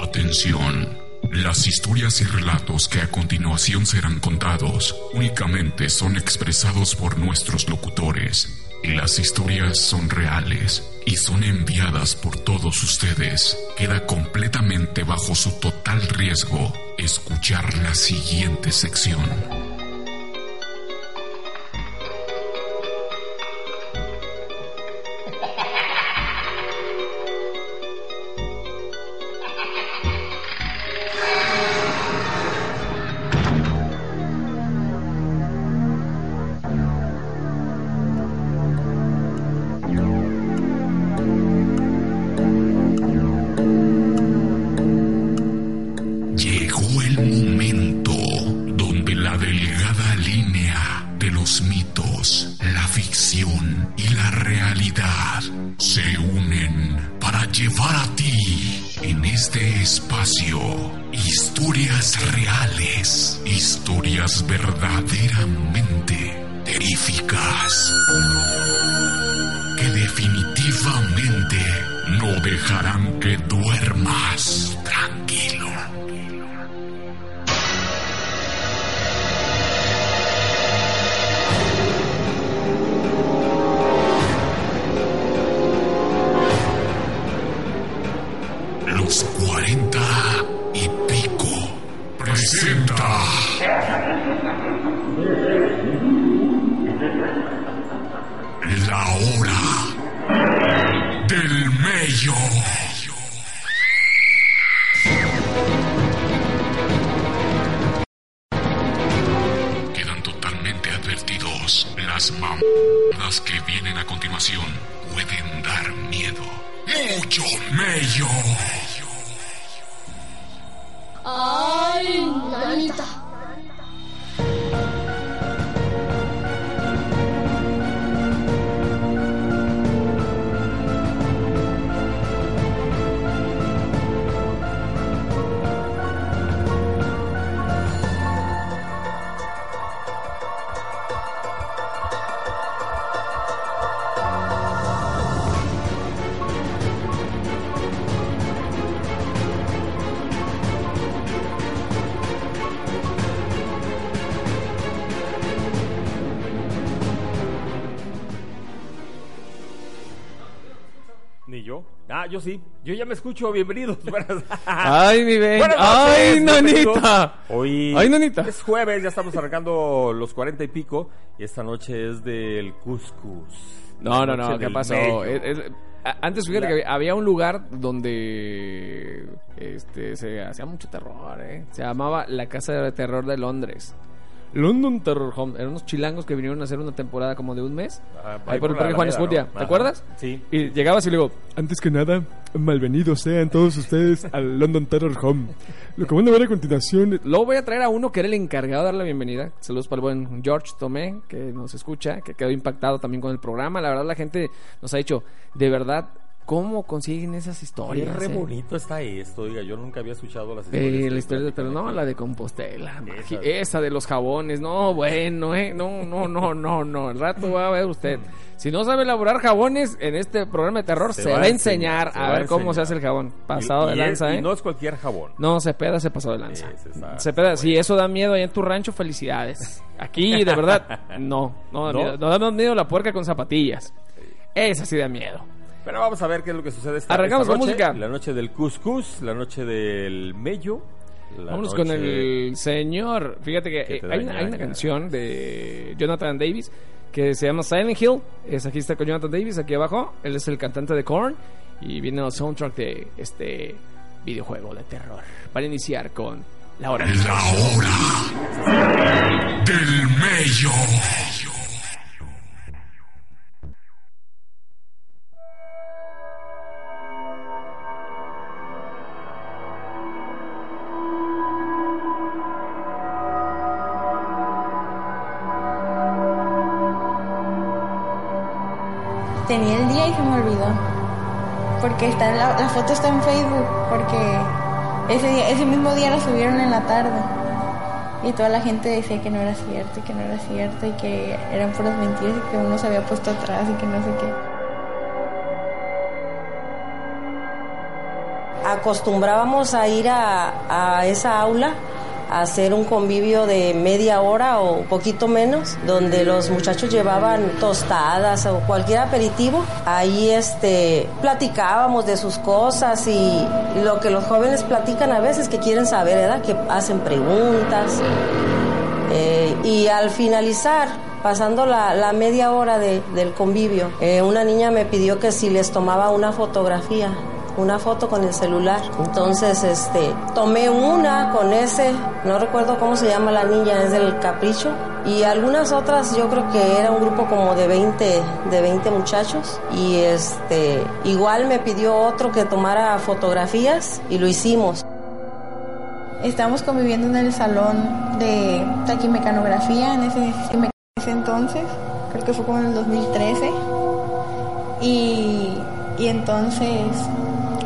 Atención. Las historias y relatos que a continuación serán contados únicamente son expresados por nuestros locutores. Las historias son reales y son enviadas por todos ustedes. Queda completamente bajo su total riesgo escuchar la siguiente sección. La delgada línea de los mitos, la ficción y la realidad se unen para llevar a ti en este espacio historias reales, historias verdaderamente terríficas que definitivamente no dejarán que duermas tranquilo. Las que vienen a continuación pueden dar miedo. Mucho mello. Ay, nanita. Ah, yo sí. Yo ya me escucho. Bienvenidos. Buenas- Ay, mi Ben. Buenas Ay, nanita. Hoy Ay, nanita. es jueves, ya estamos arrancando los cuarenta y pico. Y esta noche es del cuscus. No, no, no, ¿qué pasó? Es- es- antes fíjate La- que había un lugar donde este se hacía mucho terror, ¿eh? Se llamaba la Casa de Terror de Londres. London Terror Home. Eran unos chilangos que vinieron a hacer una temporada como de un mes. Ajá, ahí por el Parque Juan Escutia. ¿Te acuerdas? Sí. Y llegabas y le digo, Antes que nada, malvenidos sean todos ustedes al London Terror Home. Lo que van a ver a continuación Luego voy a traer a uno que era el encargado de dar la bienvenida. Saludos para el buen George Tomé, que nos escucha, que quedó impactado también con el programa. La verdad, la gente nos ha dicho, de verdad, ¿cómo consiguen esas Qué historias? re eh? bonito está esto, oiga, yo nunca había escuchado las Eh, historias. la que historia de pero no, la de Compostela, Esa. magi- esa de los jabones, no, bueno, eh, no, no, no, no, no, el rato va a ver usted. Si no sabe elaborar jabones en este programa de terror, se, va a enseñar se a va a ver cómo se hace el jabón. Pasado Y- de lanza, es- ¿eh? Y no es cualquier jabón. No, Cepeda se pasó de lanza. Está- Cepeda, si eso da miedo allá en tu rancho, felicidades. Aquí, de verdad, no. No da ¿No? miedo. No da miedo la puerca con zapatillas. Esa sí da miedo. Pero vamos a ver qué es lo que sucede esta, Arrancamos esta con noche. música. La noche del cuscús, la noche del mello. la Vámonos noche- con el señor. Fíjate que Que eh, hay, una, hay una la- canción de Jonathan Davis que se llama Silent Hill. Es aquí está con Jonathan Davis, aquí abajo. Él es el cantante de Korn. Y viene el soundtrack de este videojuego de terror. Para iniciar con la hora. La hora del mello. porque está la, la, foto está en Facebook, porque ese, ese mismo día la subieron en la tarde. Y toda la gente decía que no era cierto, y que no era cierto, y que eran puras mentiras, y que uno se había puesto atrás, y que no sé qué. Acostumbrábamos a ir a, a esa aula hacer un convivio de media hora o poquito menos, donde los muchachos llevaban tostadas o cualquier aperitivo. Ahí este platicábamos de sus cosas y lo que los jóvenes platican a veces que quieren saber, ¿verdad? Que hacen preguntas. Eh, y al finalizar, pasando la, la media hora de- del convivio, eh, una niña me pidió que si les tomaba una fotografía, una foto con el celular. Entonces, este, tomé una con ese, no recuerdo cómo se llama la niña, es del Capricho. Y algunas otras, yo creo que era un grupo como de 20, de 20 muchachos. Y este, igual me pidió otro que tomara fotografías y lo hicimos. Estábamos conviviendo en el salón de taquimecanografía en ese, en ese entonces, creo que fue como en el 2013. Y, y entonces,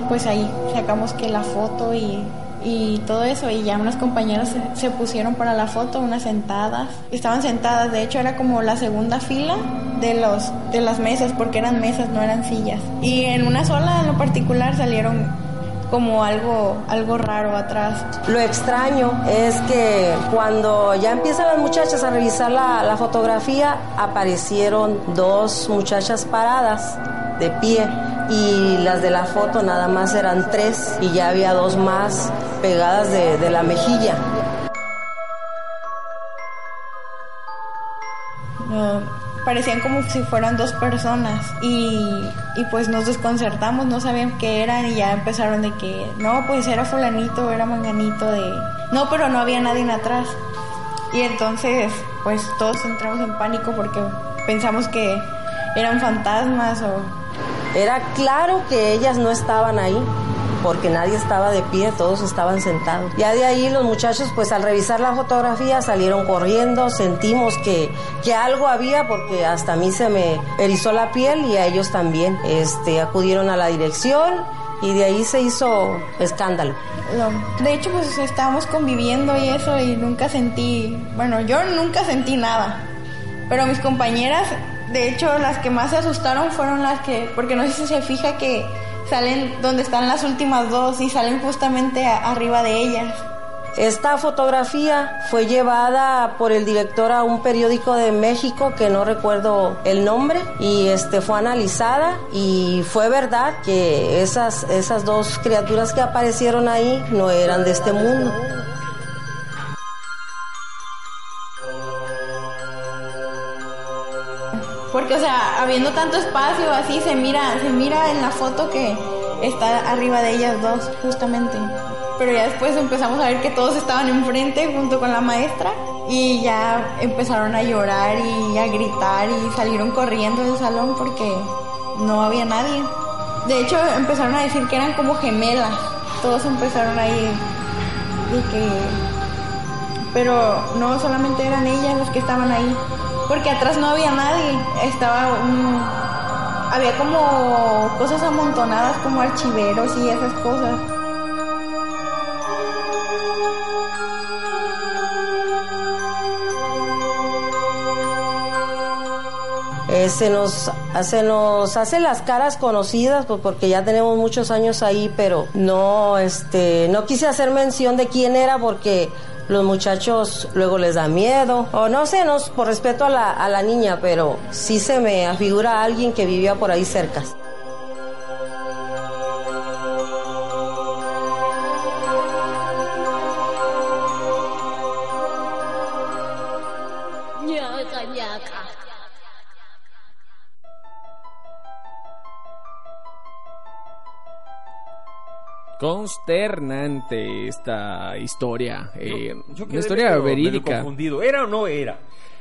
pues ahí sacamos que la foto y, y todo eso, y ya unas compañeras se, pusieron para la foto, unas sentadas. Estaban sentadas, de hecho era como la segunda fila de, los, de las mesas, porque eran mesas, no eran sillas. Y en una sola en lo particular salieron como algo, algo raro atrás. Lo extraño es que cuando ya empiezan las muchachas a revisar la fotografía, aparecieron dos muchachas paradas de pie y las de la foto nada más eran tres y ya había dos más pegadas de, de la mejilla. No, parecían como si fueran dos personas y, y pues nos desconcertamos, no sabían qué eran y ya empezaron de que no, pues era fulanito, era manganito de... No, pero no había nadie atrás. Y entonces pues todos entramos en pánico porque pensamos que eran fantasmas o... Era claro que ellas no estaban ahí porque nadie estaba de pie, todos estaban sentados. Ya de ahí los muchachos, pues al revisar la fotografía salieron corriendo, sentimos que, que algo había porque hasta a mí se me erizó la piel y a ellos también. Este, acudieron a la dirección y de ahí se hizo escándalo. Lo- De hecho, pues estábamos conviviendo y eso y nunca sentí, bueno, yo nunca sentí nada. Pero mis compañeras, de hecho, las que más se asustaron fueron las que, porque no sé si se fija que salen donde están las últimas dos y salen justamente arriba de ellas. Esta fotografía fue llevada por el director a un periódico de México que no recuerdo el nombre y este fue analizada y fue verdad que esas esas dos criaturas que aparecieron ahí no eran de este mundo. Habiendo tanto espacio así, se mira, se mira en la foto que está arriba de ellas dos, justamente. Pero ya después empezamos a ver que todos estaban enfrente junto con la maestra y ya empezaron a llorar y a gritar y salieron corriendo del salón porque no había nadie. De hecho, empezaron a decir que eran como gemelas. Todos empezaron ahí de que pero no solamente eran ellas las que estaban ahí, porque atrás no había nadie, estaba un... había como cosas amontonadas como archiveros y esas cosas. Eh, se nos se nos hace las caras conocidas pues porque ya tenemos muchos años ahí, pero no este no quise hacer mención de quién era porque los muchachos luego les da miedo o no sé, no por respeto a la, niña, pero sí se me afigura a alguien que vivía por ahí cerca. Consternante esta historia. eh, Yo una quedé historia medio- medio verídica. confundido. ¿Era o no era?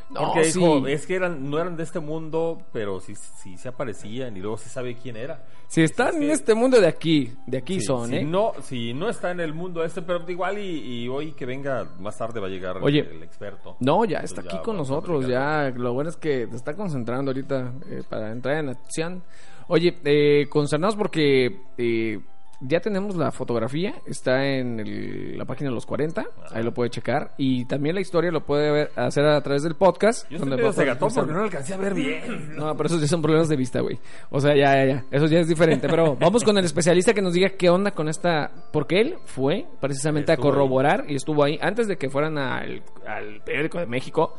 No, Porque dijo, sí. es que eran, no eran de este mundo, pero sí, sí se aparecían y luego se sabe quién era. Si están Es en que- este mundo de aquí, de aquí Sí, son, si ¿eh? No, si no está en el mundo este, pero igual y, y hoy que venga más tarde va a llegar Oye, el experto. No, ya Entonces está aquí ya con nosotros, ya. Lo bueno es que te está concentrando ahorita eh, para entrar en acción. Oye, eh, concernados porque eh, ya tenemos la fotografía, está en el- la página de los 40, ahí lo puede checar. Y también la historia lo puede ver, hacer a través del podcast. Yo donde cegatón porque no lo alcancé a ver bien. No, pero esos ya son problemas de vista, güey. O sea, ya, ya, ya. Eso ya es diferente. Pero vamos con el especialista que nos diga qué onda con esta. Porque él fue precisamente Estuvo a corroborar y estuvo ahí antes de que fueran al, al periódico de México.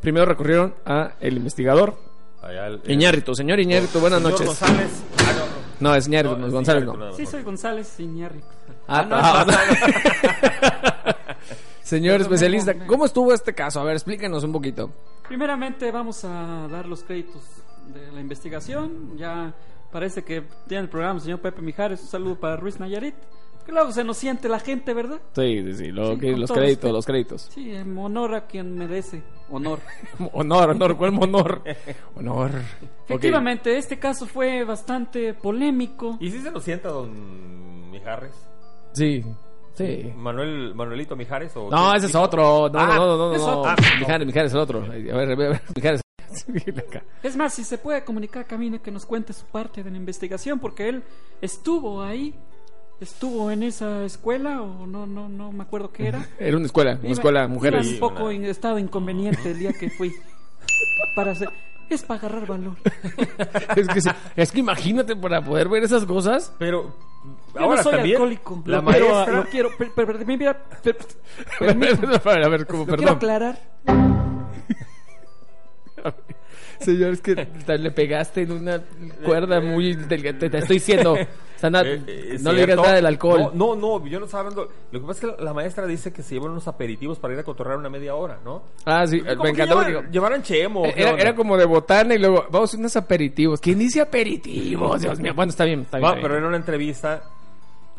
Primero recurrieron a el investigador Allá el- Iñárritu. Señor Iñárritu, buenas Señor noches. González. Ah, no, es Iñárritu, No, González no. nada Sí, soy González Iñárritu. Ah, no, ah, no. Señor Perdón, especialista, ¿cómo estuvo este caso? A ver, explíquenos un poquito. Primeramente vamos a dar los créditos de la investigación. Ya parece que tiene el programa el señor Pepe Mijares. Un saludo para Ruiz Nayarit. Luego se nos siente la gente, ¿verdad? Sí, sí, sí. lo Sí, que- con los créditos, los créditos. Sí, en honor a quien merece honor. Honor, honor, ¿cuál honor? Honor. Efectivamente, este caso fue bastante polémico. ¿Y si se nos sienta don Mijares? Sí, sí. Manuel, Manuelito Mijares o No, ese es otro. No, Ah, no, no, no, es no. otro. Mijares, Mijares es el otro. A ver, a ver, a ver, Mijares. Es más, si se puede comunicar Camino que nos cuente su parte de la investigación, porque él estuvo ahí, estuvo en esa escuela o no, no, no me acuerdo qué era. Era una escuela, una Iba- escuela mujeres. un poco en estado inconveniente el día que fui. Para hacer, es para agarrar valor. Es que, es que imagínate para poder ver esas cosas. Pero Yo ahora no soy también alcohólico. la lo, quiero, maestra lo quiero, per- per- per- mira, per- A ver, como, quiero perdón. aclarar. Señor, es que le pegaste en una cuerda muy delgada. Te estoy diciendo. O sea, na- Eh, eh, no le digas nada del alcohol. No, no, no, yo no estaba hablando. Lo que pasa es que la maestra dice que se llevan unos aperitivos para ir a cotorrear una media hora, ¿no? Ah, sí, Como me encantó. llevan- Llevaran chemo. ¿qué Era, como de botana y luego vamos a hacer unos aperitivos. ¿Quién dice aperitivos? Dios mío. Bueno, está bien, está bien. Va, está bien. pero era una entrevista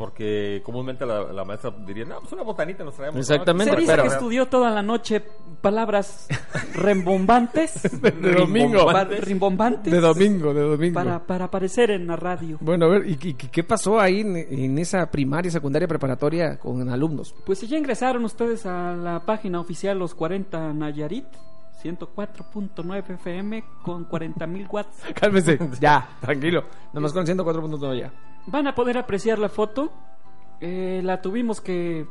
porque comúnmente la, la maestra diría, no, pues una botanita nos traemos. ¿no?" Exactamente, Se dice pero- que estudió toda la noche palabras rembombantes. de domingo. rimbombantes. De domingo, de domingo. Para, para aparecer en la radio. Bueno, a ver, ¿y, y- qué pasó ahí en, en esa primaria, secundaria, preparatoria con alumnos? Pues ya ingresaron ustedes a la página oficial Los 40 Nayarit, 104.9 FM con 40.000 watts, Cálmese, ya, tranquilo. Nada más con 104.9 ya. Van a poder apreciar la foto. Eh, la tuvimos que...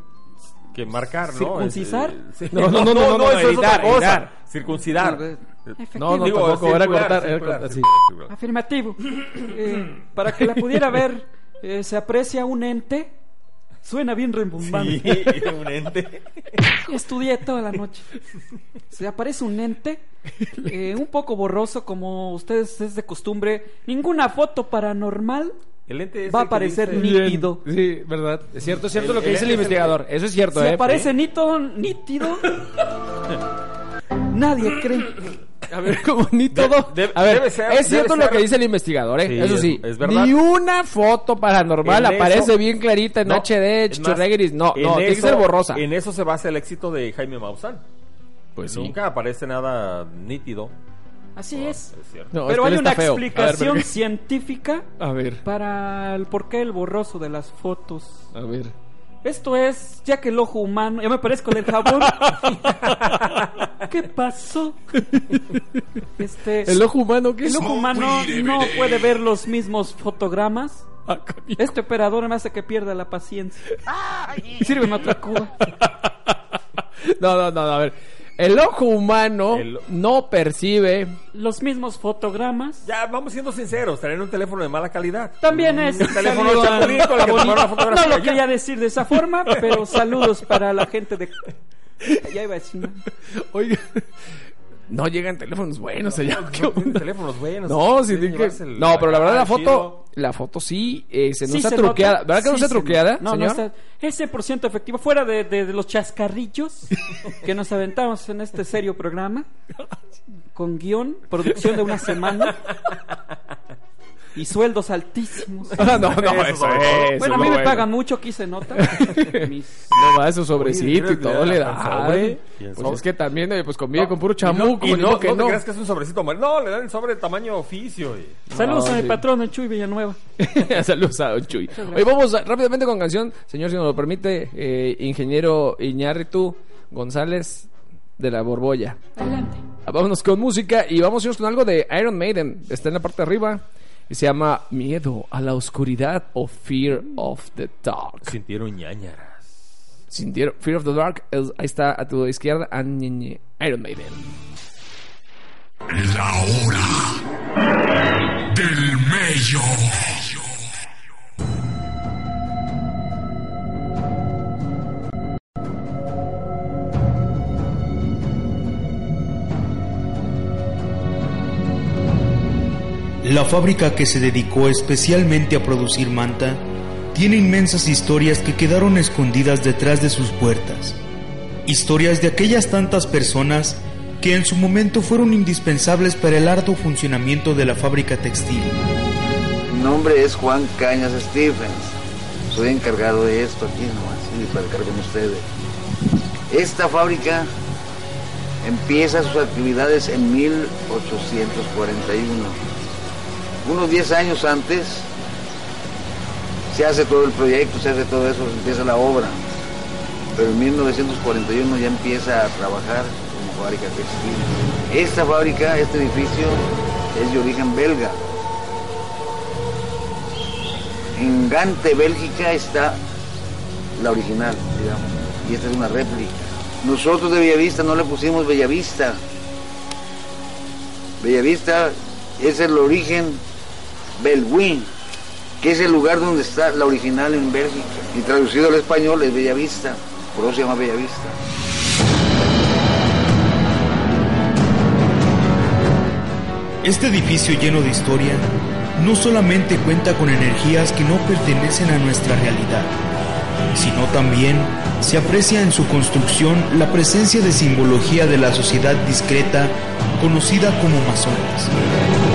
Que marcar, ¿no? ¿Circuncisar? Es- eh, sí. No, no, no, no, no, eso es otra cosa. editar. Circuncidar. No, no, Digo, tampoco, era circular, cortar. Afirmativo. Eh, para que la pudiera ver, eh, se aprecia un ente. Suena bien rembombante. Sí, un ente. Estudié toda la noche. Se aparece un ente, eh, un poco borroso, como ustedes es de costumbre. Ninguna foto paranormal El ente ese va a que aparecer dice- nítido. Sí, verdad. Es cierto, es cierto El- lo que el dice el investigador. Eso es cierto, Si ¿eh? aparece nítido, nítido, nadie cree. A ver, como ni todo. de- a ver, debe ser- es cierto debe lo ser- que dice el investigador, ¿eh? Sí, eso es- sí. es verdad. Ni una foto paranormal En aparece eso- bien clarita en No, HD, chichurregueris. No, no, tiene que ser borrosa. En eso se basa el éxito de Jaime Maussan. Pues sí. Nunca aparece nada nítido. Así es. Es cierto. No, Pero es hay una feo. A ver, explicación científica A ver, para el porqué el borroso de las fotos. a ver. Esto es, ya que el ojo humano, ya me parezco el jabón. ¿Qué pasó? Este, ¿El ojo humano qué el es? ojo humano no puede ver los mismos fotogramas. Ah. Este operador me hace que pierda la paciencia. Sírveme otra cuba. No, no, no, a ver. El ojo humano El- no percibe. Los mismos fotogramas. Ya, vamos siendo sinceros, tener un teléfono de mala calidad. También es Un teléfono saludo a- chapulín con el que No lo ya. quería decir de esa forma, pero saludos para la gente de. Ya iba a decir. Oiga. No llegan teléfonos buenos allá. ¿Qué No onda? teléfonos buenos. No, que- el- no, pero la verdad la foto, la foto sí, eh, se no Sí está se truqueada. nota. ¿Verdad que no Sí está se truqueada. No, señor? no está. Es 100% efectivo. Fuera de, de- de los chascarrillos que nos aventamos en este serio programa, con guion, producción de una semana y sueldos altísimos. No, no, Eso eso, bueno, a mí no, me bueno. pagan mucho, aquí se nota. Mis- No va su sobrecito Oye, y ¿quieres todo le da. sobre? Pues sobre. es que también, eh, pues convive No, con puro y no- chamuco. Y no, que no te creas que es un sobrecito. No, le dan el sobre de tamaño oficio. y- Saludos No, a mi sí. patrón, el Chuy Villanueva. Saludos a Don Chuy. Oye, vamos a- rápidamente con canción. Señor, si nos lo permite, eh, ingeniero Iñárritu González de la Borbolla. Adelante. Ah, Vámonos con música y vamos a irnos con algo de Iron Maiden. Está en la parte de arriba. Y se llama Miedo a la oscuridad o Fear of the Dark. Sintieron ñañaras. Sintieron Fear of the Dark, ahí está a tu izquierda, Iron Maiden. La hora del mello. La fábrica que se dedicó especialmente a producir manta tiene inmensas historias que quedaron escondidas detrás de sus puertas. Historias de aquellas tantas personas que en su momento fueron indispensables para el arduo funcionamiento de la fábrica textil. Mi nombre es Juan Cañas Stephens. Soy encargado de esto aquí nomás, y para estar con ustedes. Esta fábrica empieza sus actividades en 1841. Unos 10 años antes se hace todo el proyecto, se hace todo eso, se empieza la obra. Pero en 1941 ya empieza a trabajar como fábrica textil. Esta fábrica, este edificio, es de origen belga. En Gante, Bélgica, está la original, digamos, y esta es una réplica. Nosotros de Bellavista no le pusimos Bellavista. Bellavista es el origen Belwin, que es el lugar donde está la original en Bélgica. Y traducido al español es Bellavista, por eso se llama Bellavista. Este edificio lleno de historia no solamente cuenta con energías que no pertenecen a nuestra realidad, sino también se aprecia en su construcción la presencia de simbología de la sociedad discreta conocida como masones.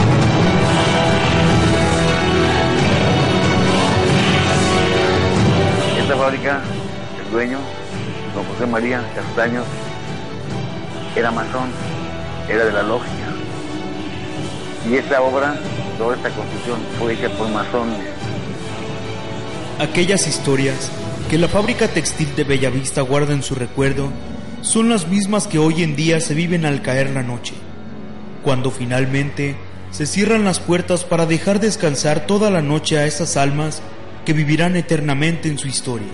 Dueño, don José María Castaños, era masón, era de la logia. Y esta obra, toda esta construcción, fue hecha por masones. Aquellas historias que la fábrica textil de Bellavista guarda en su recuerdo son las mismas que hoy en día se viven al caer la noche, cuando finalmente se cierran las puertas para dejar descansar toda la noche a esas almas que vivirán eternamente en su historia.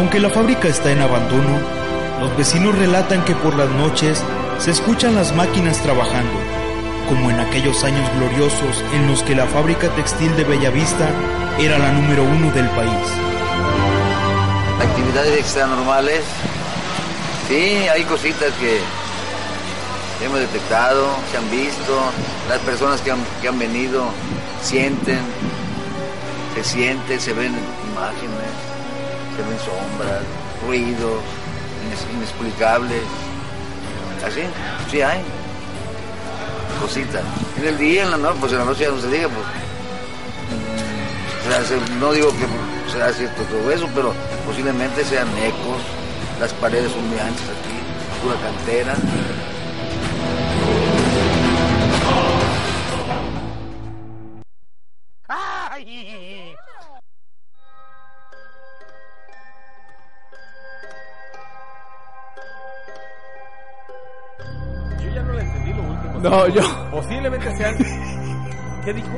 Aunque la fábrica está en abandono, los vecinos relatan que por las noches se escuchan las máquinas trabajando, como en aquellos años gloriosos en los que la fábrica textil de Bellavista era la número uno del país. Actividades extranormales, sí, hay cositas que hemos detectado, se han visto, las personas que han, que han venido sienten, se sienten, se ven imágenes, ven sombras, ruidos inexplicables. Así, sí hay cositas. En el día, en la noche, pues en la noche ya no se diga, pues. mm, no digo que sea cierto todo eso, pero posiblemente sean ecos, las paredes son muy anchas aquí, pura cantera. Yo No, yo- Posiblemente sean. ¿Qué dijo?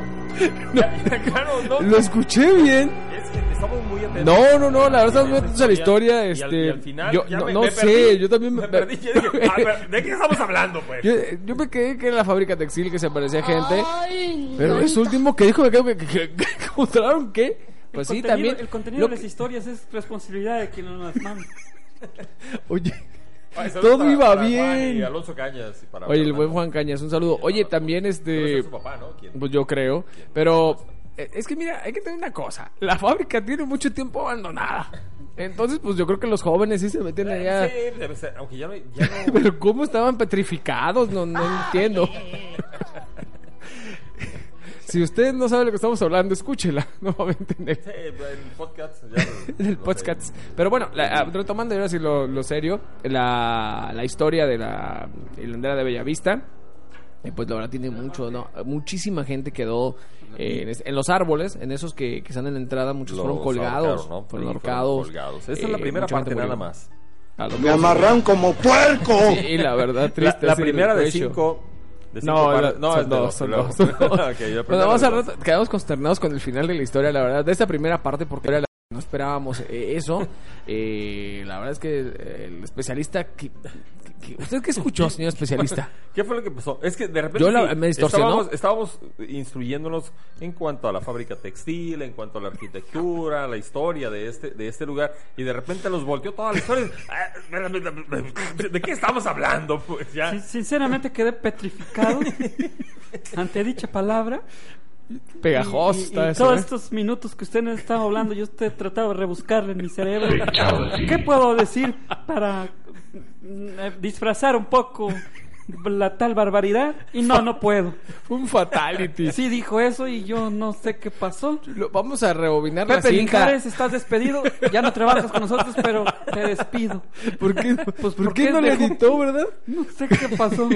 Ya, claro, no. Lo escuché bien. Es que estamos muy atentos. No, no, no, la verdad estamos muy Esa atentos a la historia. y al- Este, y al final yo ya no, me- no me sé, perdí. yo también me perdí. Yo dije, a ver, ¿de qué estamos hablando, pues? Yo, yo me quedé que era la fábrica textil que se aparecía gente. Ay, Pero no, eso último que dijo, que, que, que, que- que encontraron que. El Pues sí, también. El contenido de las que- historias es responsabilidad de quien nos las manda. Oye, Ay, todo para- iba para bien. Y Alonso Cañas. y para oye, el buen Juan Cañas, un saludo. Oye, también este. su papá, ¿no? Pues yo creo. Pero eh, es que mira, hay que tener una cosa. La fábrica tiene mucho tiempo abandonada. Entonces, pues yo creo que los jóvenes sí se meten allá. Sí, aunque ya no, ya no Pero ¿cómo estaban petrificados? No, no entiendo. Si usted no sabe lo que estamos hablando, escúchela. No va a entender. Sí, en el podcast. Ya, el podcast. Pero bueno, la- ah, retomando ahora sí lo, lo serio, la, la historia de la hilandera de Bellavista. Y pues la verdad tiene mucho, ¿no? Muchísima gente quedó eh, en, es- en los árboles, en esos que, que están en la entrada, muchos Los fueron colgados. ahorcaron, ¿no? Fueron ahorcados. colgados. Esa es la eh, primera parte nada más. Me amarran como puerco. Sí, la verdad, triste. la primera de cinco. De No, la- no, son dos, dos, son luego. dos, son dos. Ok, la Bueno, primera vamos a rato- quedamos consternados con el final de la historia, la verdad, de esta primera parte, porque era la- no esperábamos eh, eso. Eh, la verdad es que el especialista. ¿Usted qué escuchó, señor especialista? ¿Qué fue lo que pasó? Es que de repente Yo la- me distorsionó. estábamos, estábamos instruyéndonos en cuanto a la fábrica textil, en cuanto a la arquitectura, la historia de este, de este lugar, y de repente nos volteó toda la historia. ¿De de qué estamos hablando? Pues ya. Sin- Sinceramente quedé petrificado ante dicha palabra. Pegajoso Y- y- está y eso, todos ¿eh? estos minutos que usted nos estaba hablando, yo he tratado de rebuscarle en mi cerebro. ¿Qué puedo decir para eh, disfrazar un poco la tal barbaridad? Y no, no puedo. Fue un fatality. Sí dijo eso y yo no sé qué pasó. Lo- vamos a rebobinar la Pepe cinta. Linjares, estás despedido. Ya no trabajas con nosotros, pero te despido. ¿Por qué, Pues, ¿por ¿por qué qué no le editó, verdad? No sé qué pasó.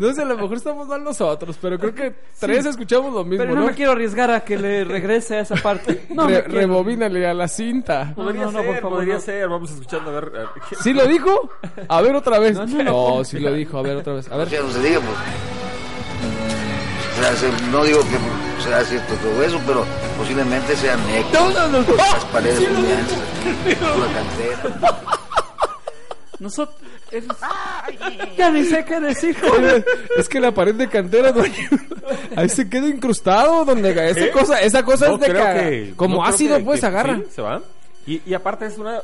No sé, a lo mejor estamos mal nosotros, pero creo que tres escuchamos lo mismo, Pero no ¿no? me quiero arriesgar a que le regrese a esa parte. No, Re- rebobínale a la cinta. Podría No, no, no, ser, por favor, podría no. ser. Vamos escuchando a ver. a- ¿qué- ¿Sí lo dijo? A ver otra vez. No, No, no, no. sí lo dijo. A ver otra vez. A O ver. sea, no se diga, pues. O sea, no digo que sea cierto todo eso, pero posiblemente sean ecos. No, no, no. no. Las paredes humeantes, pura cantera. Nosotros. es- Ya ni sé qué decir. Es que la pared de cantera no ayuda. Ahí se queda incrustado donde esa ¿Eh? cosa, esa cosa No es de que- como no ácido que- pues que- agarra. sí, se va. Y, y aparte es una.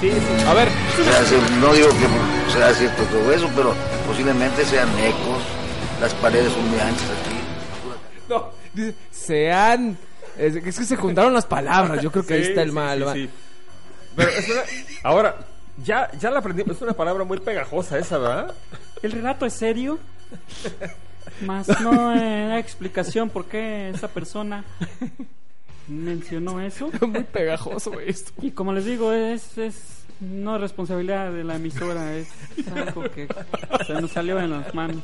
Sí, sí. A ver, O sea, se- no digo que sea cierto todo eso, pero posiblemente sean ecos. Las paredes humeantes aquí. no, dice, sean es, es que se juntaron las palabras, yo creo que ahí está el sí, mal. sí. Pero es una- ahora, ya, ya la aprendí. Es una palabra muy pegajosa esa, ¿verdad? El relato es serio. Más no eh, explicación por qué esa persona mencionó eso. Muy pegajoso esto. Y como les digo, es, es no es responsabilidad de la emisora, es algo que se nos salió en las manos.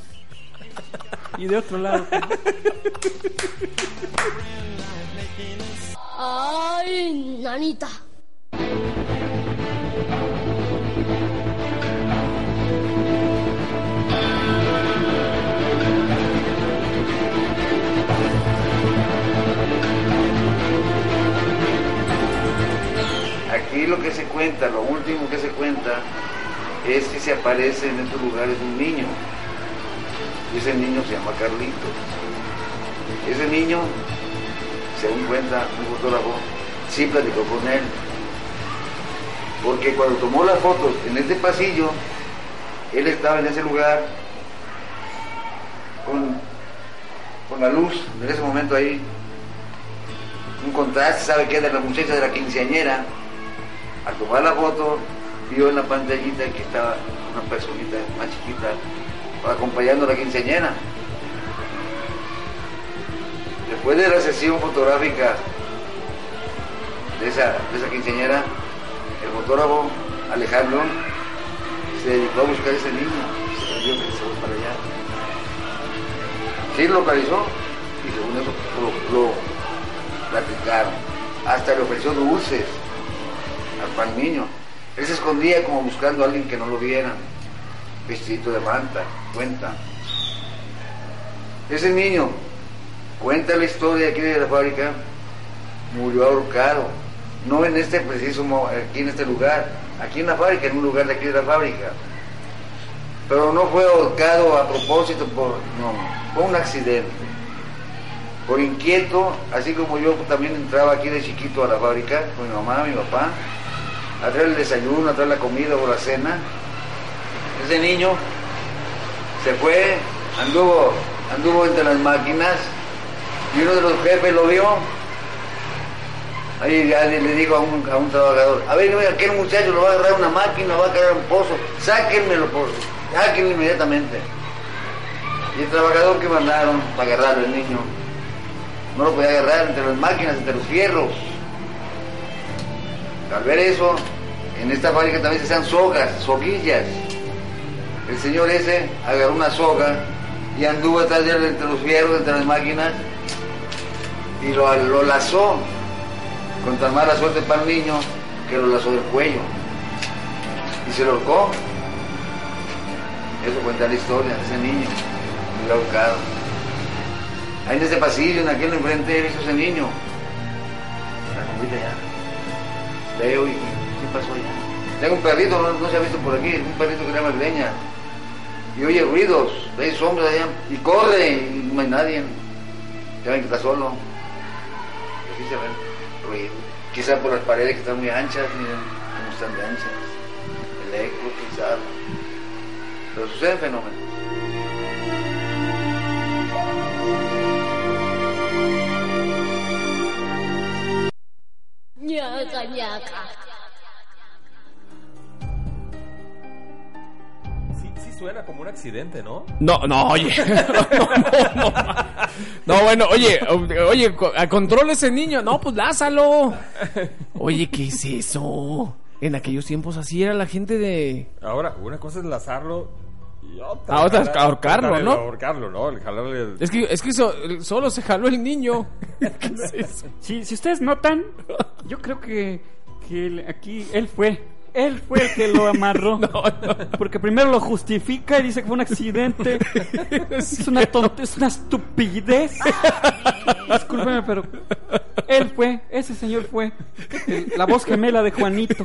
Y de otro lado, Ay, nanita. Cuenta, lo último que se cuenta, es que se aparece en estos lugares un niño. Y ese niño se llama Carlitos. Ese niño, según cuenta un fotógrafo, sí platicó con él. Porque cuando tomó las fotos en este pasillo, él estaba en ese lugar con, con la luz en ese momento ahí. Un contraste, sabe que de la muchacha de la quinceañera. Al tomar la foto, vio en la pantallita que estaba una personita más chiquita acompañando a la quinceañera. Después de la sesión fotográfica de esa, de esa quinceañera, el fotógrafo Alejandro se dedicó a buscar a ese niño. Se perdió que se fue para allá. Sí lo localizó y según eso lo, lo platicaron. Hasta le ofreció dulces al niño. Él se escondía como buscando a alguien que no lo viera. Vestidito de manta, cuenta. Ese niño cuenta la historia aquí de la fábrica, murió ahorcado. No en este preciso, aquí en este lugar, aquí en la fábrica, en un lugar de aquí de la fábrica. Pero no fue ahorcado a propósito, por, no, fue un accidente. Por inquieto, así como yo también entraba aquí de chiquito a la fábrica con mi mamá, mi papá, a traer el desayuno, a traer la comida o la cena. Ese niño se fue, anduvo, anduvo entre las máquinas y uno de los jefes lo vio. Ahí ya le dijo a un, a un trabajador, a ver, aquel muchacho lo va a agarrar una máquina, va a caer un pozo, sáquenmelo, por, sáquenlo inmediatamente. Y el trabajador que mandaron para agarrarlo, el niño, no lo podía agarrar entre las máquinas, entre los fierros. Al ver eso, en esta fábrica también se hacían sogas, soguillas. El señor ese agarró una soga y anduvo detrás de entre los fierros, entre las máquinas, y lo, lo lazó con tan mala suerte para el niño que lo lazó del cuello y se lo ahorcó. Eso cuenta la historia de ese niño, lo ahorcado. Ahí en ese pasillo, en aquel enfrente, he visto ese niño. La. ¿Qué pasó allá? Tengo un perrito, no, no se ha visto por aquí, un perrito que se llama Greña. Y oye ruidos, ve sombras allá, y corre, y no hay nadie. Ya ven que está solo. Y así se ven ruidos. Quizá por las paredes que están muy anchas, miren cómo están de anchas. El eco, quizá. Pero suceden fenómenos. Sí suena como un accidente, ¿no? No, no, oye. No, no, no. No, bueno, oye, oye, co- a control ese niño. No, pues lázalo. Oye, ¿qué es eso? En aquellos tiempos así era la gente de... Ahora, una cosa es lazarlo otra, Ah, ahorcarlo, ¿no? Ahorcarlo, ¿no? El jalarle el- Es que, es que so- solo se jaló el niño. Si, si ustedes notan, yo creo que, que él- aquí él fue. Él fue el que lo amarró. Porque primero lo justifica y dice que fue un accidente. Es una es una estupidez. Discúlpeme, pero él fue, ese señor fue. El- la voz gemela de Juanito.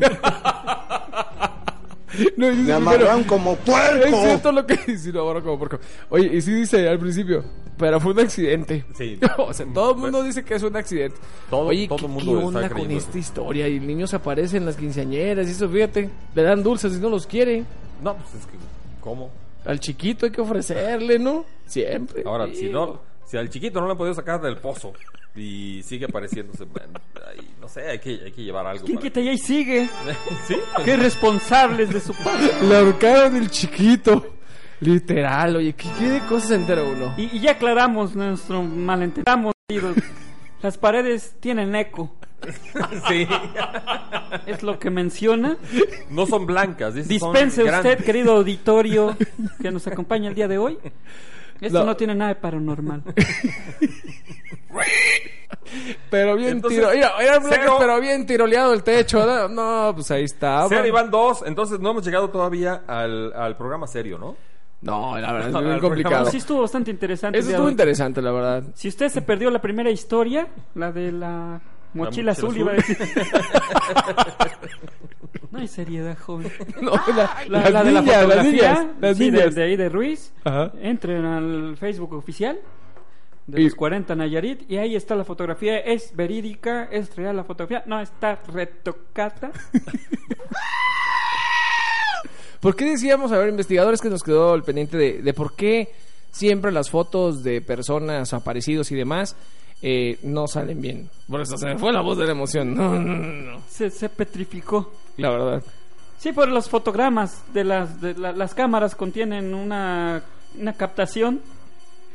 No, dice Me primero, amarran como puerco. Es cierto lo que dice, lo amarran como puerco. Oye, y sí dice al principio, pero fue un accidente. Sí. o sea, todo el mundo dice que es un accidente. Todo- Oye, todo ¿qué, el mundo qué está onda con creyendo esta eso. historia? Y el niño se aparece en las quinceañeras y eso, fíjate. Le dan dulces y no los quiere. No, pues es que, ¿cómo? Al chiquito hay que ofrecerle, ¿no? Siempre. Ahora, si no, si al chiquito no lo han podido sacar del pozo y sigue apareciéndose, bueno, ahí, no sé, hay que, hay que llevar algo. ¿Quién para- quita ya y sigue? ¿Sí? Qué responsables de su padre. Le ahorcaron el chiquito. Literal, oye, ¿qué, qué de cosas entera uno? Y, y ya aclaramos nuestro malentendido. Las paredes tienen eco. Sí. Es lo que menciona. No son blancas. son Dispense usted, grandes. querido auditorio, que nos acompaña el día de hoy. Esto No. no, tiene nada de paranormal. Pero bien Entonces, tiro, mira, cero- pero bien tiroleado el techo, ¿no? No, pues ahí está. Sean y van dos, entonces no hemos llegado todavía al, al programa serio, ¿no? No, la verdad es el complicado. Sí estuvo bastante interesante. el Eso estuvo interesante, la verdad. Si usted se perdió la primera historia, la de la mochila, mochila azul, azul. iba a decir. no hay seriedad, joven. No, la, La, la de la niñas, las fotografía, niñas, las sí, de- niñas. De, ahí de Ruiz. Ajá. Entren al Facebook oficial de Y- los 40 Nayarit y ahí está la fotografía. Es verídica, es real la fotografía. No, está retocada. ¿Por qué decíamos, a ver, investigadores, que nos quedó el pendiente de, de por qué siempre las fotos de personas aparecidos y demás eh, no salen bien? Por eso se me fue la voz de la emoción. No, no, no, no. se, se petrificó. La verdad. Sí, por los fotogramas de las de la- las cámaras contienen una, una captación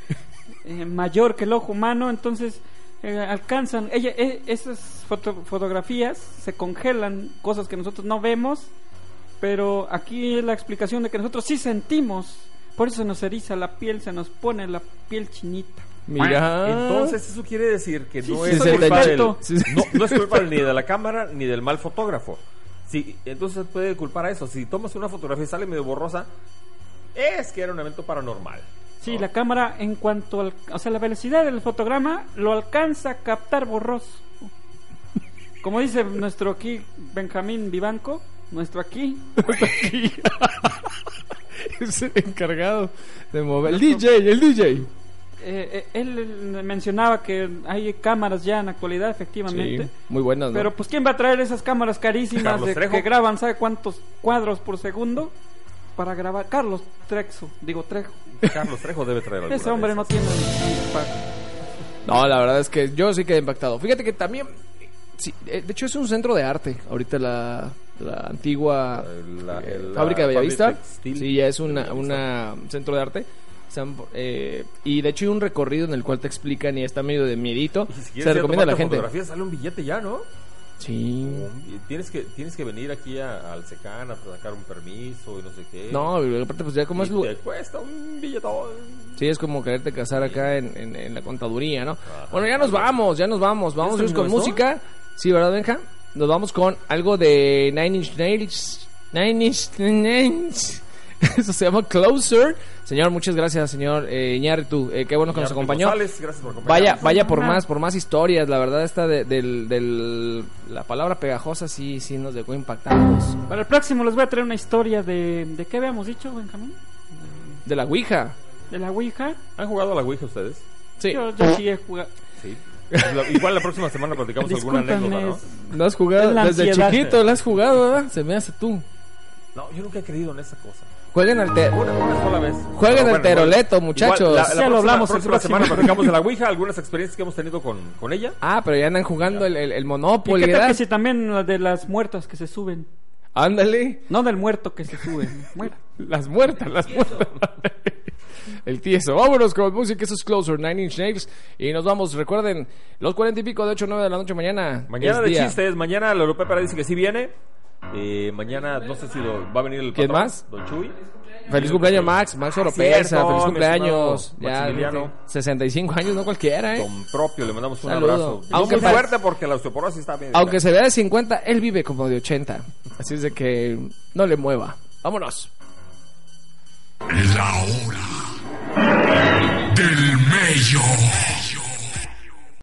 eh, mayor que el ojo humano, entonces eh, alcanzan ella e- esas foto- fotografías se congelan, cosas que nosotros no vemos, pero aquí es la explicación de que nosotros sí sentimos, por eso se nos eriza la piel, se nos pone la piel chinita. Mira. Entonces eso quiere decir que no sí, es culpa del, experto. Sí, sí. no, no es culpa ni de la cámara ni del mal fotógrafo. Sí, entonces puede culpar a eso. Si tomas una fotografía y sale medio borrosa, es que era un evento paranormal. Sí, la cámara en cuanto al, o sea, la velocidad del fotograma lo alcanza a captar borroso. Como dice nuestro aquí Benjamín Vivanco, nuestro aquí, Es el encargado de mover. El DJ, el DJ. Eh, eh, él mencionaba que hay cámaras ya en la actualidad, efectivamente. Sí, muy buenas, ¿no? Pero pues quién va a traer esas cámaras carísimas de, que graban, ¿sabe cuántos cuadros por segundo? Para grabar. Carlos Trexo, digo Trejo. Carlos Trejo debe traer Ese hombre no tiene No, la verdad es que yo sí quedé impactado. Fíjate que también, sí, eh, de hecho es un centro de arte. Ahorita la, la antigua La- eh, la fábrica de Bellavista. Sí, ya es Bellavista. una centro de arte. San- eh, y de hecho hay un recorrido en el cual te explican y está medio de miedito. Y si Se recomienda a la gente. fotografía, sale un billete ya, ¿no? Sí. Tienes que, tienes que venir aquí a- al SECAN a sacar un permiso y no sé qué. No, aparte pues ya como Y es lu- te cuesta un billetón. Sí, es como quererte casar acá en, en- en la contaduría, ¿no? Bueno, ya nos vamos, ya nos vamos. Vamos ¿Ya a ir con música. Sí, ¿verdad, Benja? Nos vamos con algo de Nine Inch Nails. Nine Inch Nails. Eso se llama Closer. Señor, muchas gracias, señor eh, Iñárritu. Eh, qué bueno que nos acompañó. González, gracias por. Vaya, vaya por más, por más historias. La verdad, esta de, del, del- la palabra pegajosa sí, sí nos dejó impactados. Para el próximo les voy a traer una historia de... ¿De qué habíamos dicho, Benjamín? De la Ouija. ¿De la Ouija? ¿Han jugado a la Ouija ustedes? Sí. Yo, yo sí he jugado. Sí. La- igual la próxima semana platicamos alguna anécdota, ¿no? ¿No has jugado? Desde chiquito la has jugado, ¿verdad? Se me hace tú. No, yo nunca he creído en esa cosa. Jueguen al te- Una, una sola vez. Jueguen al bueno, teroleto, igual- muchachos. igual la, la Ya lo próxima, hablamos el próxima próximo. semana platicamos de la Ouija, algunas experiencias que hemos tenido con, con ella. Ah, pero ya andan jugando el, el, el ¿Y Monopoly, qué tal que si también la de las muertas que se suben? Ándale. No del muerto que se sube. Muera. Las muertas, las muertas. el tieso. Vámonos con música. Eso es Closer, Nine Inch Nails. Y nos vamos. Recuerden, los cuarenta y pico de 8 o 9 de la noche mañana. Mañana de día. chistes, mañana la Europea dice que sí viene. Eh, mañana no sé si lo- va a venir el ¿Quién patrón, más? Don Chuy. Feliz cumpleaños, Max. Max Oropesa. cierto, Feliz cumpleaños. Ya, Maximiliano. 65 años, no cualquiera, ¿eh? Don propio, le mandamos un Saludo. abrazo. Aunque muy fuerte porque la osteoporosis está bien. Aunque se vea de 50, él vive como de 80. Así es de que no le mueva. Vámonos. La hora del mello.